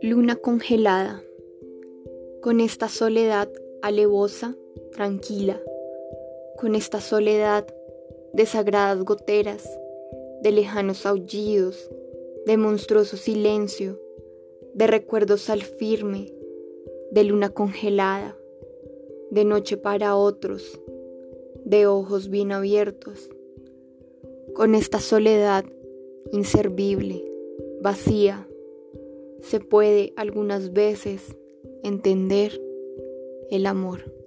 Luna congelada, con esta soledad alevosa, tranquila, con esta soledad de sagradas goteras, de lejanos aullidos, de monstruoso silencio, de recuerdos al firme, de luna congelada, de noche para otros, de ojos bien abiertos, con esta soledad inservible, vacía, se puede algunas veces entender el amor.